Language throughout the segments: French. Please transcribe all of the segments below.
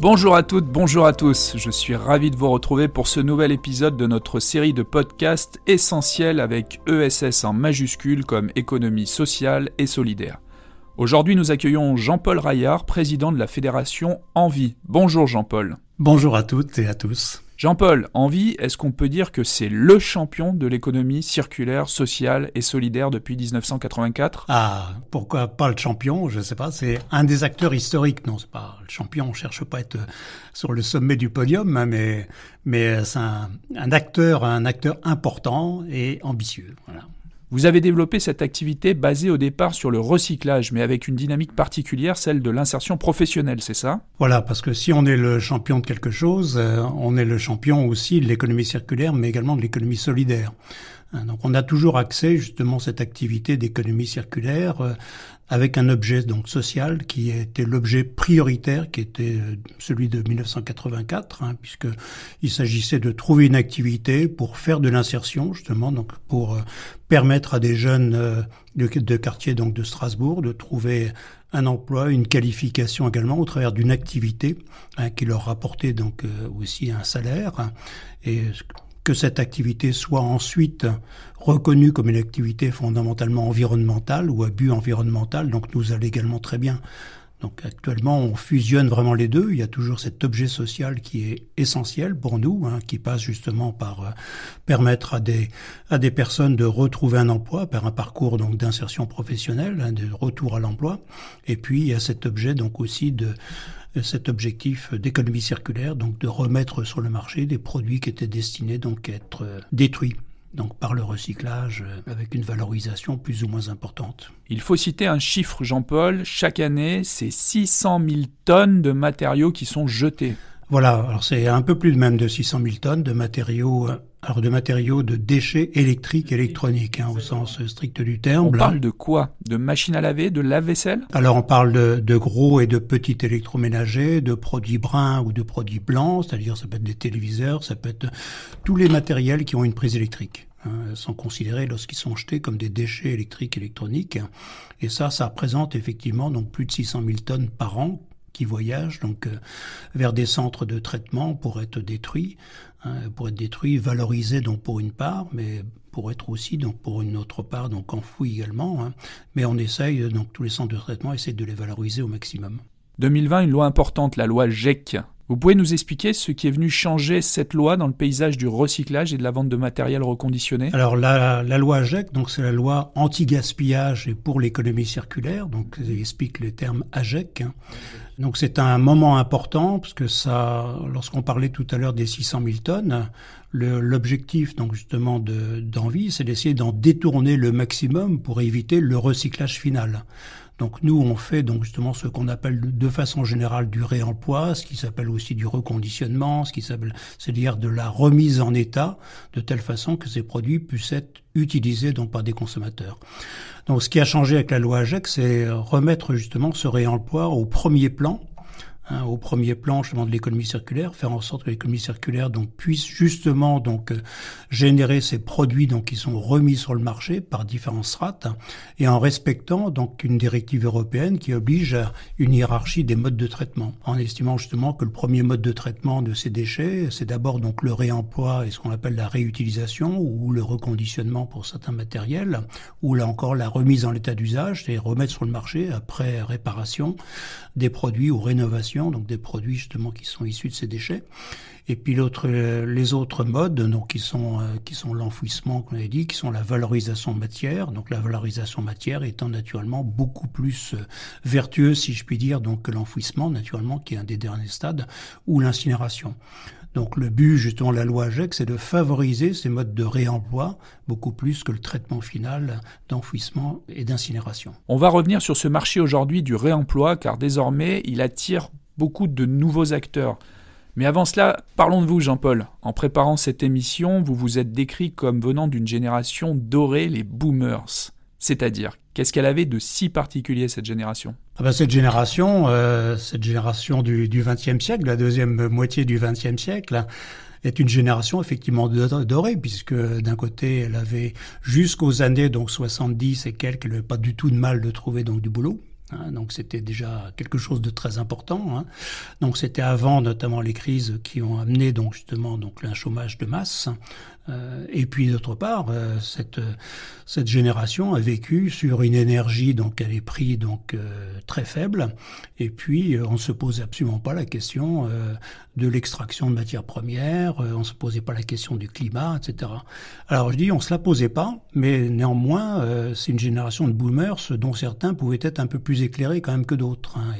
Bonjour à toutes, bonjour à tous. Je suis ravi de vous retrouver pour ce nouvel épisode de notre série de podcasts essentiels avec ESS en majuscule comme économie sociale et solidaire. Aujourd'hui, nous accueillons Jean-Paul Raillard, président de la fédération Envie. Bonjour Jean-Paul. Bonjour à toutes et à tous. Jean-Paul, Envie, est-ce qu'on peut dire que c'est le champion de l'économie circulaire, sociale et solidaire depuis 1984 Ah, pourquoi pas le champion? Je ne sais pas, c'est un des acteurs historiques. Non, c'est pas le champion, on cherche pas à être sur le sommet du podium, hein, mais, mais c'est un, un acteur, un acteur important et ambitieux. Voilà. Vous avez développé cette activité basée au départ sur le recyclage, mais avec une dynamique particulière, celle de l'insertion professionnelle, c'est ça? Voilà, parce que si on est le champion de quelque chose, euh, on est le champion aussi de l'économie circulaire, mais également de l'économie solidaire. Hein, donc on a toujours accès justement cette activité d'économie circulaire euh, avec un objet donc social qui était l'objet prioritaire qui était euh, celui de 1984 hein, puisque il s'agissait de trouver une activité pour faire de l'insertion justement donc pour euh, permettre à des jeunes de, de quartier donc de Strasbourg de trouver un emploi, une qualification également au travers d'une activité hein, qui leur rapportait donc aussi un salaire hein, et que cette activité soit ensuite reconnue comme une activité fondamentalement environnementale ou à but environnemental, donc nous allons également très bien. Donc actuellement, on fusionne vraiment les deux. Il y a toujours cet objet social qui est essentiel pour nous, hein, qui passe justement par euh, permettre à des à des personnes de retrouver un emploi par un parcours donc d'insertion professionnelle, hein, de retour à l'emploi. Et puis il y a cet objet donc aussi de cet objectif d'économie circulaire, donc de remettre sur le marché des produits qui étaient destinés donc à être euh, détruits donc par le recyclage euh, avec une valorisation plus ou moins importante. Il faut citer un chiffre, Jean-Paul. Chaque année, c'est 600 000 tonnes de matériaux qui sont jetés. Voilà, alors c'est un peu plus de même de 600 000 tonnes de matériaux, alors de matériaux de déchets électriques, électroniques, hein, au sens strict du terme. On parle de quoi? De machines à laver, de lave-vaisselle? Alors on parle de, de, gros et de petits électroménagers, de produits bruns ou de produits blancs, c'est-à-dire ça peut être des téléviseurs, ça peut être tous les matériels qui ont une prise électrique. Hein, sont considérés lorsqu'ils sont jetés comme des déchets électriques électroniques. Et ça, ça représente effectivement donc plus de 600 000 tonnes par an qui voyagent donc euh, vers des centres de traitement pour être détruits, hein, pour être détruits, valorisés donc pour une part, mais pour être aussi donc pour une autre part donc enfouis également. Hein. Mais on essaye donc tous les centres de traitement essaient de les valoriser au maximum. 2020, une loi importante, la loi GEC, vous pouvez nous expliquer ce qui est venu changer cette loi dans le paysage du recyclage et de la vente de matériel reconditionné? Alors la, la loi AGEC, donc c'est la loi anti-gaspillage et pour l'économie circulaire, donc il explique les termes AGEC. Hein. Donc c'est un moment important parce que ça, lorsqu'on parlait tout à l'heure des 600 000 tonnes, l'objectif donc justement d'envie, c'est d'essayer d'en détourner le maximum pour éviter le recyclage final. Donc nous, on fait donc justement ce qu'on appelle de façon générale du réemploi, ce qui s'appelle aussi du reconditionnement, ce qui s'appelle, c'est-à-dire de la remise en état, de telle façon que ces produits puissent être utilisés donc par des consommateurs. Donc ce qui a changé avec la loi AGEC, c'est remettre justement ce réemploi au premier plan Hein, au premier plan justement de l'économie circulaire, faire en sorte que l'économie circulaire donc puisse justement donc euh, générer ces produits donc qui sont remis sur le marché par différentes strates et en respectant donc une directive européenne qui oblige à une hiérarchie des modes de traitement en estimant justement que le premier mode de traitement de ces déchets c'est d'abord donc le réemploi et ce qu'on appelle la réutilisation ou le reconditionnement pour certains matériels ou là encore la remise en l'état d'usage c'est remettre sur le marché après réparation des produits ou rénovation, donc des produits justement qui sont issus de ces déchets. Et puis l'autre, les autres modes, donc qui sont euh, qui sont l'enfouissement, qu'on a dit, qui sont la valorisation matière. Donc la valorisation matière étant naturellement beaucoup plus euh, vertueuse, si je puis dire, donc que l'enfouissement, naturellement, qui est un des derniers stades, ou l'incinération. Donc le but, justement, de la loi AGEC, c'est de favoriser ces modes de réemploi beaucoup plus que le traitement final d'enfouissement et d'incinération. On va revenir sur ce marché aujourd'hui du réemploi, car désormais, il attire beaucoup de nouveaux acteurs. Mais avant cela, parlons de vous, Jean-Paul. En préparant cette émission, vous vous êtes décrit comme venant d'une génération dorée, les boomers. C'est-à-dire, qu'est-ce qu'elle avait de si particulier cette génération? Ah ben Cette génération, euh, cette génération du XXe siècle, la deuxième moitié du XXe siècle, est une génération effectivement dorée, puisque d'un côté, elle avait jusqu'aux années donc 70 et quelques, elle n'avait pas du tout de mal de trouver donc du boulot. Hein, donc c'était déjà quelque chose de très important. Hein. Donc c'était avant notamment les crises qui ont amené donc justement donc un chômage de masse. Euh, et puis d'autre part, euh, cette cette génération a vécu sur une énergie donc à des prix donc euh, très faibles. Et puis on se posait absolument pas la question de l'extraction de matières premières, on se posait pas la question du climat, etc. Alors je dis on se la posait pas, mais néanmoins c'est une génération de boomers dont certains pouvaient être un peu plus éclairés quand même que d'autres. Hein.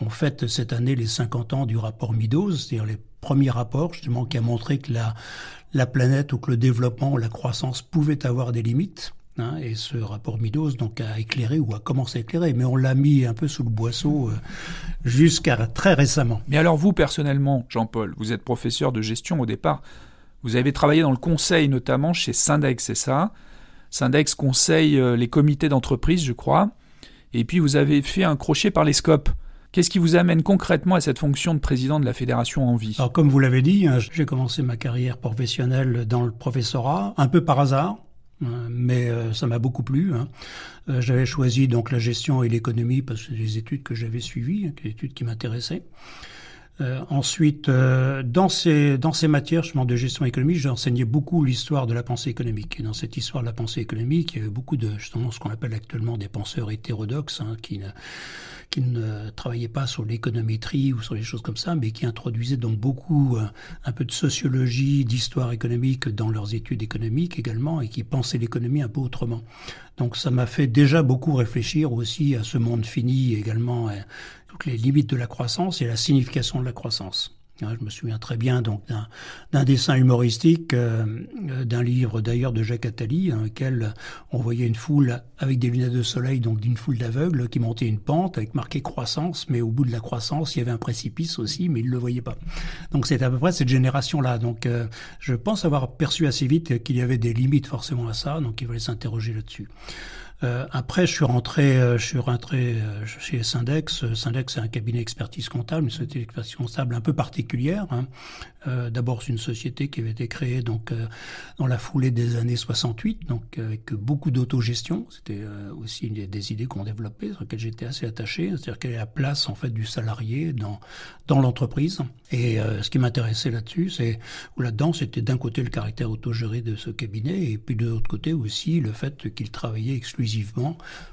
On fête cette année les 50 ans du rapport Meadows, c'est-à-dire les premiers rapports justement qui a montré que la la planète ou que le développement ou la croissance pouvait avoir des limites. Hein, et ce rapport Midos donc a éclairé ou a commencé à éclairer, mais on l'a mis un peu sous le boisseau euh, jusqu'à très récemment. Mais alors vous personnellement, Jean-Paul, vous êtes professeur de gestion au départ. Vous avez travaillé dans le conseil notamment chez Syndex, c'est ça? Syndex conseille euh, les comités d'entreprise, je crois. Et puis vous avez fait un crochet par les scopes. Qu'est-ce qui vous amène concrètement à cette fonction de président de la fédération en vie? Alors comme vous l'avez dit, hein, j'ai commencé ma carrière professionnelle dans le professorat, un peu par hasard, hein, mais euh, ça m'a beaucoup plu. Hein. Euh, j'avais choisi donc la gestion et l'économie parce que c'est des études que j'avais suivies, des études qui m'intéressaient. Euh, ensuite, dans ces dans ces matières de gestion économique, j'ai enseigné beaucoup l'histoire de la pensée économique. Et dans cette histoire de la pensée économique, il y avait beaucoup de justement ce qu'on appelle actuellement des penseurs hétérodoxes hein, qui qui ne travaillait pas sur l'économétrie ou sur les choses comme ça, mais qui introduisait donc beaucoup euh, un peu de sociologie, d'histoire économique dans leurs études économiques également, et qui pensaient l'économie un peu autrement. Donc ça m'a fait déjà beaucoup réfléchir aussi à ce monde fini également, toutes les limites de la croissance et la signification de la croissance. Je me souviens très bien donc d'un dessin humoristique, euh, euh, d'un livre d'ailleurs de Jacques Attali, dans lequel on voyait une foule avec des lunettes de soleil, donc d'une foule d'aveugles qui montait une pente avec marqué croissance, mais au bout de la croissance, il y avait un précipice aussi, mais ils ne le voyaient pas. Donc c'est à peu près cette génération-là. Donc euh, je pense avoir perçu assez vite qu'il y avait des limites forcément à ça, donc il fallait s'interroger là-dessus. Euh, après, je suis rentré, euh, euh, chez Syndex. Syndex, c'est un cabinet expertise comptable, une société d'expertise comptable un peu particulière. Hein. D'abord, c'est une société qui avait été créée donc dans la foulée des années 68, donc avec beaucoup d'autogestion. C'était aussi une des, idées qu'on développait, sur lesquelles j'étais assez attaché. C'est-à-dire quelle est la place en fait du salarié dans dans l'entreprise. Et ce qui m'intéressait là-dessus, c'est ou là-dedans, c'était d'un côté le caractère autogéré de ce cabinet, et puis de l'autre côté aussi le fait qu'il travaillait exclusivement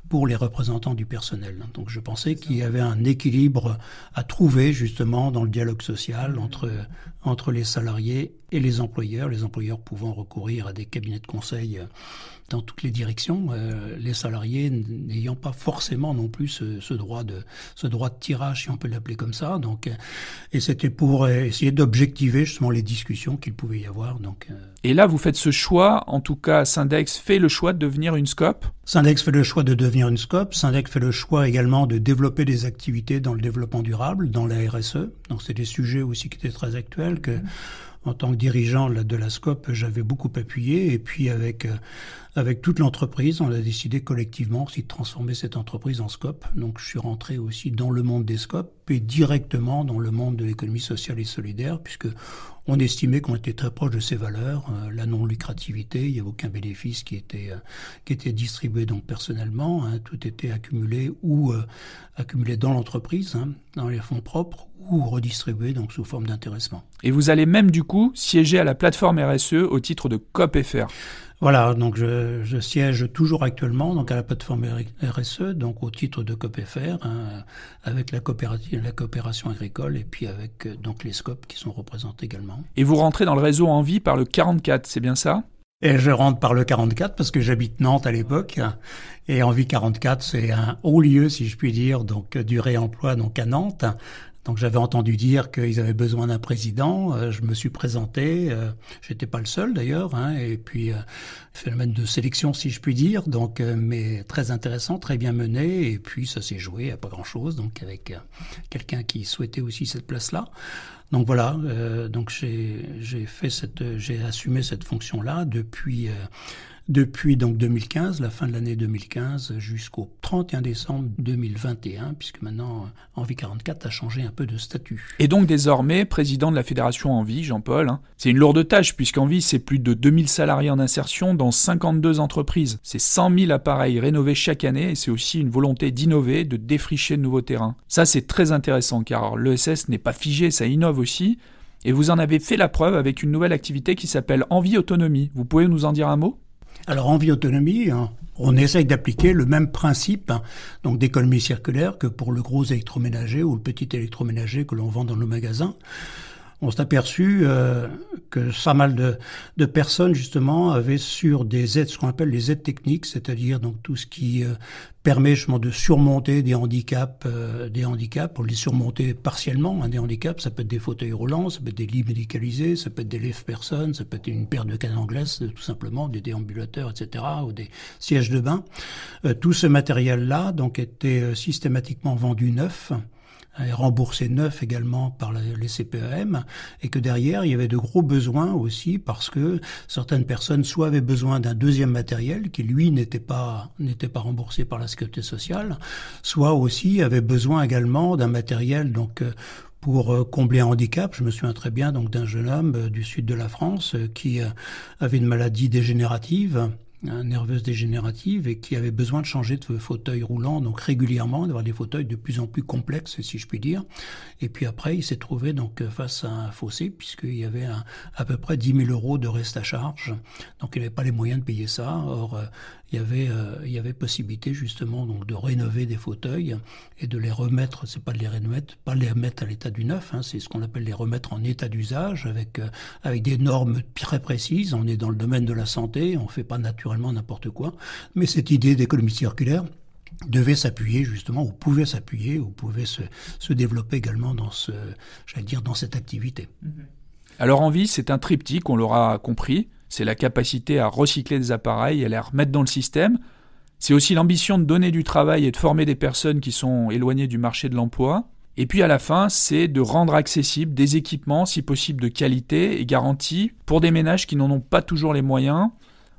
pour les représentants du personnel. Donc je pensais qu'il y avait un équilibre à trouver justement dans le dialogue social entre, entre les salariés et les employeurs, les employeurs pouvant recourir à des cabinets de conseil dans toutes les directions, euh, les salariés n'ayant pas forcément non plus ce, droit de ce droit de tirage, si on peut l'appeler comme ça. Donc, euh, et c'était pour essayer d'objectiver justement les discussions qu'il pouvait y avoir. Donc, euh. et là, vous faites ce choix. En tout cas, Syndex fait le choix de devenir une scope. Syndex fait le choix de devenir une scope. Syndex fait le choix également de développer des activités dans le développement durable, dans la RSE. Donc, c'est des sujets aussi qui étaient très actuels que en tant que dirigeant de la SCOP, j'avais beaucoup appuyé. Et puis avec euh, avec toute l'entreprise, on a décidé collectivement aussi de transformer cette entreprise en SCOP. Donc je suis rentré aussi dans le monde des SCOP et directement dans le monde de l'économie sociale et solidaire, puisque on estimait qu'on était très proche de ces valeurs, euh, la non-lucrativité, il n'y avait aucun bénéfice qui était, euh, distribué donc personnellement, hein, tout était accumulé ou accumulé dans l'entreprise, hein, dans les fonds propres, ou redistribué donc sous forme d'intéressement. Et vous allez même du coup siéger à la plateforme RSE au titre de COPFR. Voilà, donc je, je, siège toujours actuellement donc à la plateforme RSE, donc au titre de COPFR, hein, avec la, coopérative, la coopération agricole et puis avec euh, donc les scopes qui sont représentés également. Et vous rentrez dans le réseau en vie par le 44, c'est bien ça? Et je rentre par le 44 parce que j'habite Nantes à l'époque. Et Envie 44, c'est un haut lieu, si je puis dire, donc du réemploi donc à Nantes Donc j'avais entendu dire qu'ils avaient besoin d'un président. Euh, je me suis présenté. Euh, J'étais pas le seul d'ailleurs. Hein, et puis euh, phénomène de sélection si je puis dire. Donc mais très intéressant, très bien mené. Et puis ça s'est joué à pas grand chose. Donc avec quelqu'un qui souhaitait aussi cette place là. Donc voilà. donc j'ai fait cette, j'ai assumé cette fonction là depuis depuis donc 2015, la fin de l'année 2015, jusqu'au 31 décembre 2021, puisque maintenant euh, Envie 44 a changé un peu de statut. Et donc désormais président de la fédération Envie, Jean-Paul. Hein. C'est une lourde tâche, puisqu'Envie, c'est plus de 2000 salariés en insertion dans 52 entreprises. C'est 100 000 appareils rénovés chaque année, et c'est aussi une volonté d'innover, de défricher de nouveaux terrains. Ça, c'est très intéressant, car l'ESS n'est pas figé, ça innove aussi. Et vous en avez fait la preuve avec une nouvelle activité qui s'appelle Envie Autonomie. Vous pouvez nous en dire un mot? Alors en vie autonomie, hein, on essaye d'appliquer le même principe donc d'économie circulaire que pour le gros électroménager ou le petit électroménager que l'on vend dans nos magasins on s'est aperçu euh, que ça mal de, de, personnes justement avaient sur des aides, ce qu'on appelle les aides techniques, c'est-à-dire donc tout ce qui euh, permet justement de surmonter des handicaps, euh, des handicaps, pour les surmonter partiellement. Hein, des handicaps, ça peut être des fauteuils roulants, ça peut être des lits médicalisés, ça peut être des lèvres-personnes, ça peut être une paire de cannes anglaises, tout simplement, des déambulateurs, etc., ou des sièges de bain. tout ce matériel-là donc était systématiquement vendu neuf est remboursé neuf également par les CPEM, et que derrière, il y avait de gros besoins aussi parce que certaines personnes soit avaient besoin d'un deuxième matériel qui, lui, n'était pas, n'était pas remboursé par la sécurité sociale, soit aussi avaient besoin également d'un matériel, donc, euh, pour euh, combler un handicap. Je me souviens très bien donc d'un jeune homme euh, du sud de la France qui avait une maladie dégénérative nerveuse dégénérative et qui avait besoin de changer de fauteuil roulant donc régulièrement, d'avoir des fauteuils de plus en plus complexes si je puis dire. Et puis après, il s'est trouvé donc face à un fossé puisqu'il y avait à peu près 10 000 euros de reste à charge. Donc il n'avait pas les moyens de payer ça. Or, euh, il y avait euh, il y avait possibilité justement donc de rénover des fauteuils et de les remettre. C'est pas de les remettre pas les remettre à l'état du neuf hein, c'est ce qu'on appelle les remettre en état d'usage avec euh, avec des normes très précises. On est dans le domaine de la santé on fait pas naturellement n'importe quoi. Mais cette idée d'économie circulaire devait s'appuyer justement ou pouvait s'appuyer ou pouvait se, se développer également dans ce j'allais dire dans cette activité. Alors Envie, c'est un triptyque, on l'aura compris c'est la capacité à recycler des appareils et à les remettre dans le système. C'est aussi l'ambition de donner du travail et de former des personnes qui sont éloignées du marché de l'emploi. Et puis à la fin, c'est de rendre accessibles des équipements, si possible de qualité et garantis, pour des ménages qui n'en ont pas toujours les moyens,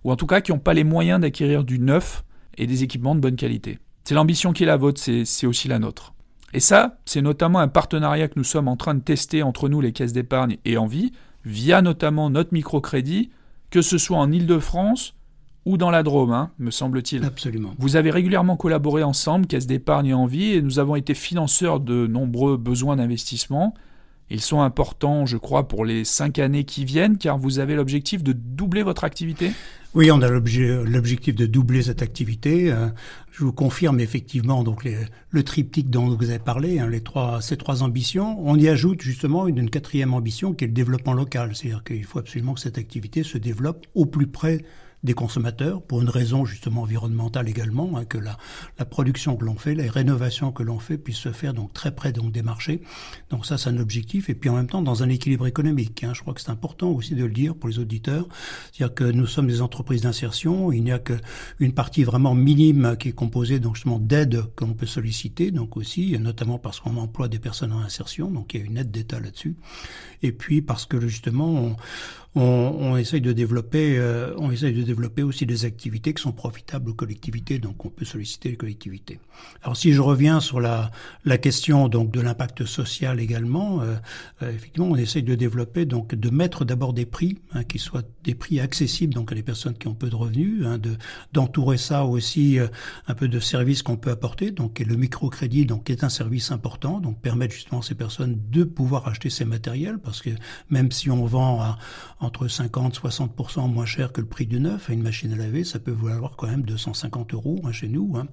ou en tout cas qui n'ont pas les moyens d'acquérir du neuf et des équipements de bonne qualité. C'est l'ambition qui est la vôtre, c'est aussi la nôtre. Et ça, c'est notamment un partenariat que nous sommes en train de tester entre nous, les caisses d'épargne et Envie, via notamment notre microcrédit, que ce soit en Ile-de-France ou dans la Drôme, hein, me semble-t-il. Absolument. Vous avez régulièrement collaboré ensemble, Caisse d'épargne et Envie, et nous avons été financeurs de nombreux besoins d'investissement. Ils sont importants, je crois, pour les cinq années qui viennent, car vous avez l'objectif de doubler votre activité? Oui, on a l'objectif de doubler cette activité. Euh, je vous confirme effectivement donc le triptyque dont vous avez parlé, hein, ces trois ambitions. On y ajoute justement une quatrième ambition qui est le développement local. C'est-à-dire qu'il faut absolument que cette activité se développe au plus près des consommateurs pour une raison justement environnementale également, hein, que la, la production que l'on fait, les rénovations que l'on fait puissent se faire donc très près donc des marchés. Donc ça, c'est un objectif. Et puis en même temps, dans un équilibre économique. Hein, je crois que c'est important aussi de le dire pour les auditeurs. C'est-à-dire que nous sommes des entreprises d'insertion. Il n'y a qu'une partie vraiment minime qui est composée donc justement d'aides que l'on peut solliciter. Donc aussi, notamment parce qu'on emploie des personnes en insertion. Donc il y a une aide d'État là-dessus. Et puis parce que justement, on, essaye de développer, euh, on essaye de développer aussi des activités qui sont profitables aux collectivités, donc on peut solliciter les collectivités. Alors si je reviens sur la, question donc de l'impact social également, euh, euh, effectivement, on essaye de développer donc de mettre d'abord des prix hein, qui soient des prix accessibles donc à des personnes qui ont peu de revenus, hein, de d'entourer ça aussi un peu de services qu'on peut apporter, donc et le microcrédit donc est un service important, donc permettre justement à ces personnes de pouvoir acheter ces matériels que même si on vend à entre 50 60% moins cher que le prix du neuf. Une machine à laver, ça peut valoir quand même 250 euros hein, chez nous. Hein.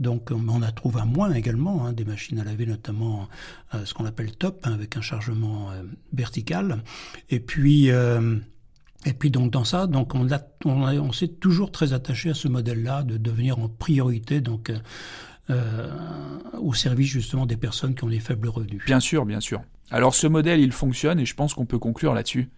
Donc on a trouvé un moins également hein, des machines à laver, notamment euh, ce qu'on appelle top, avec un chargement euh, vertical. Et puis euh, et puis donc dans ça, donc on, on, on s'est toujours très attaché à ce modèle-là de devenir en priorité donc au service justement des personnes qui ont des faibles revenus. Bien sûr, bien sûr. Alors ce modèle, il fonctionne et je pense qu'on peut conclure là-dessus.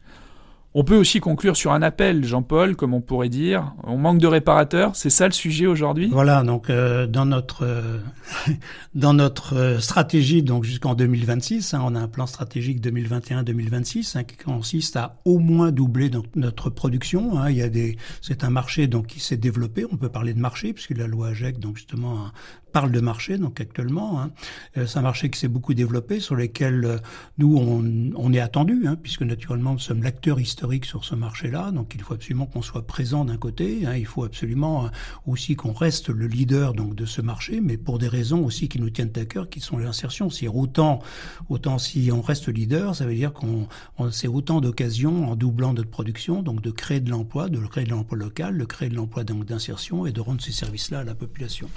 On peut aussi conclure sur un appel, Jean-Paul, comme on pourrait dire. On manque de réparateurs, c'est ça le sujet aujourd'hui? Voilà, donc euh, dans notre euh, dans notre euh, stratégie, donc jusqu'en 2026, hein, on a un plan stratégique 2021-2026 hein, qui consiste à au moins doubler donc, notre production. Hein. il y a des, c'est un marché donc qui s'est développé. On peut parler de marché puisque la loi AGEC donc justement parle de marché donc actuellement. Hein. c'est un marché qui s'est beaucoup développé sur lequel nous on, on est attendu hein, puisque naturellement nous sommes l'acteur historique sur ce marché-là. Donc il faut absolument qu'on soit présent d'un côté. Hein, il faut absolument euh, aussi qu'on reste le leader donc de ce marché, mais pour des raisons aussi qui nous tiennent à cœur, qui sont l'insertion. Si autant, autant si on reste leader, ça veut dire qu'on on, c'est autant d'occasions en doublant notre production, donc de créer de l'emploi, de créer de l'emploi local, de créer de l'emploi d'insertion et de rendre ces services-là à la population.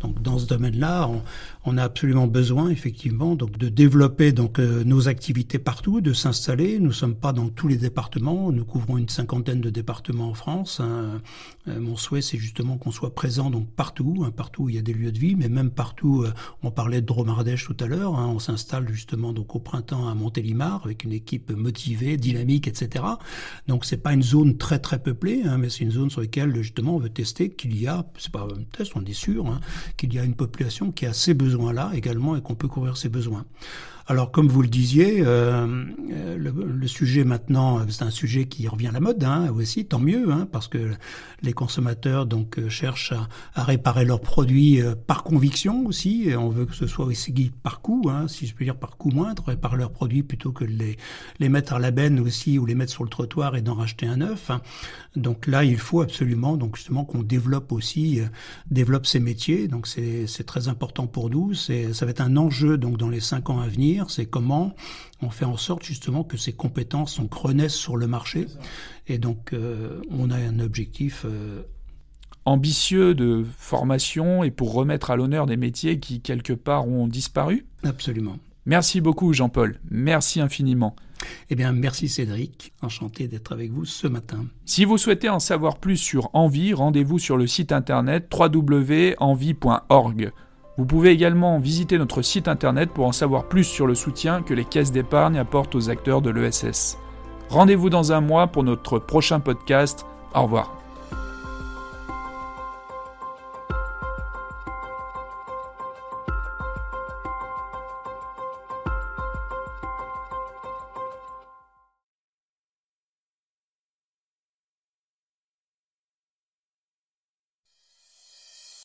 Donc dans ce domaine-là, on, a absolument besoin effectivement donc de développer donc euh, nos activités partout, de s'installer. Nous sommes pas dans tous les départements nous couvrons une cinquantaine de départements en France. Hein. Euh, mon souhait, c'est justement qu'on soit présent donc partout, hein, partout où il y a des lieux de vie, mais même partout. Euh, on parlait de Dromardèche tout à l'heure. Hein. on s'installe justement donc au printemps à Montélimar avec une équipe motivée, dynamique, etc. Donc c'est pas une zone très très peuplée, mais c'est une zone sur laquelle justement on veut tester qu'il y a, c'est pas un test, on est sûr, qu'il y a une population qui a ces besoins-là également et qu'on peut couvrir ces besoins. Alors, comme vous le disiez, euh, le, sujet maintenant, c'est un sujet qui revient à la mode hein, aussi, tant mieux, hein, parce que les consommateurs donc euh, cherchent à, réparer leurs produits euh, par conviction aussi. Et on veut que ce soit aussi par coût, hein, si je peux dire par coût moindre, réparer leurs produits plutôt que de les, mettre à la benne aussi ou les mettre sur le trottoir et d'en racheter un neuf. Donc là, il faut absolument, donc justement, qu'on développe aussi, développe ces métiers. Donc c'est très important pour nous. Ça va être un enjeu donc dans les cinq ans à venir c'est comment on fait en sorte justement que ces compétences sont renaissent sur le marché. Et donc, euh, on a un objectif euh, ambitieux de formation et pour remettre à l'honneur des métiers qui, quelque part, ont disparu Absolument. Merci beaucoup, Jean-Paul. Merci infiniment. Eh bien, merci Cédric. Enchanté d'être avec vous ce matin. Si vous souhaitez en savoir plus sur Envie, rendez-vous sur le site internet www.envie.org. Vous pouvez également visiter notre site internet pour en savoir plus sur le soutien que les caisses d'épargne apportent aux acteurs de l'ESS. Rendez-vous dans un mois pour notre prochain podcast. Au revoir.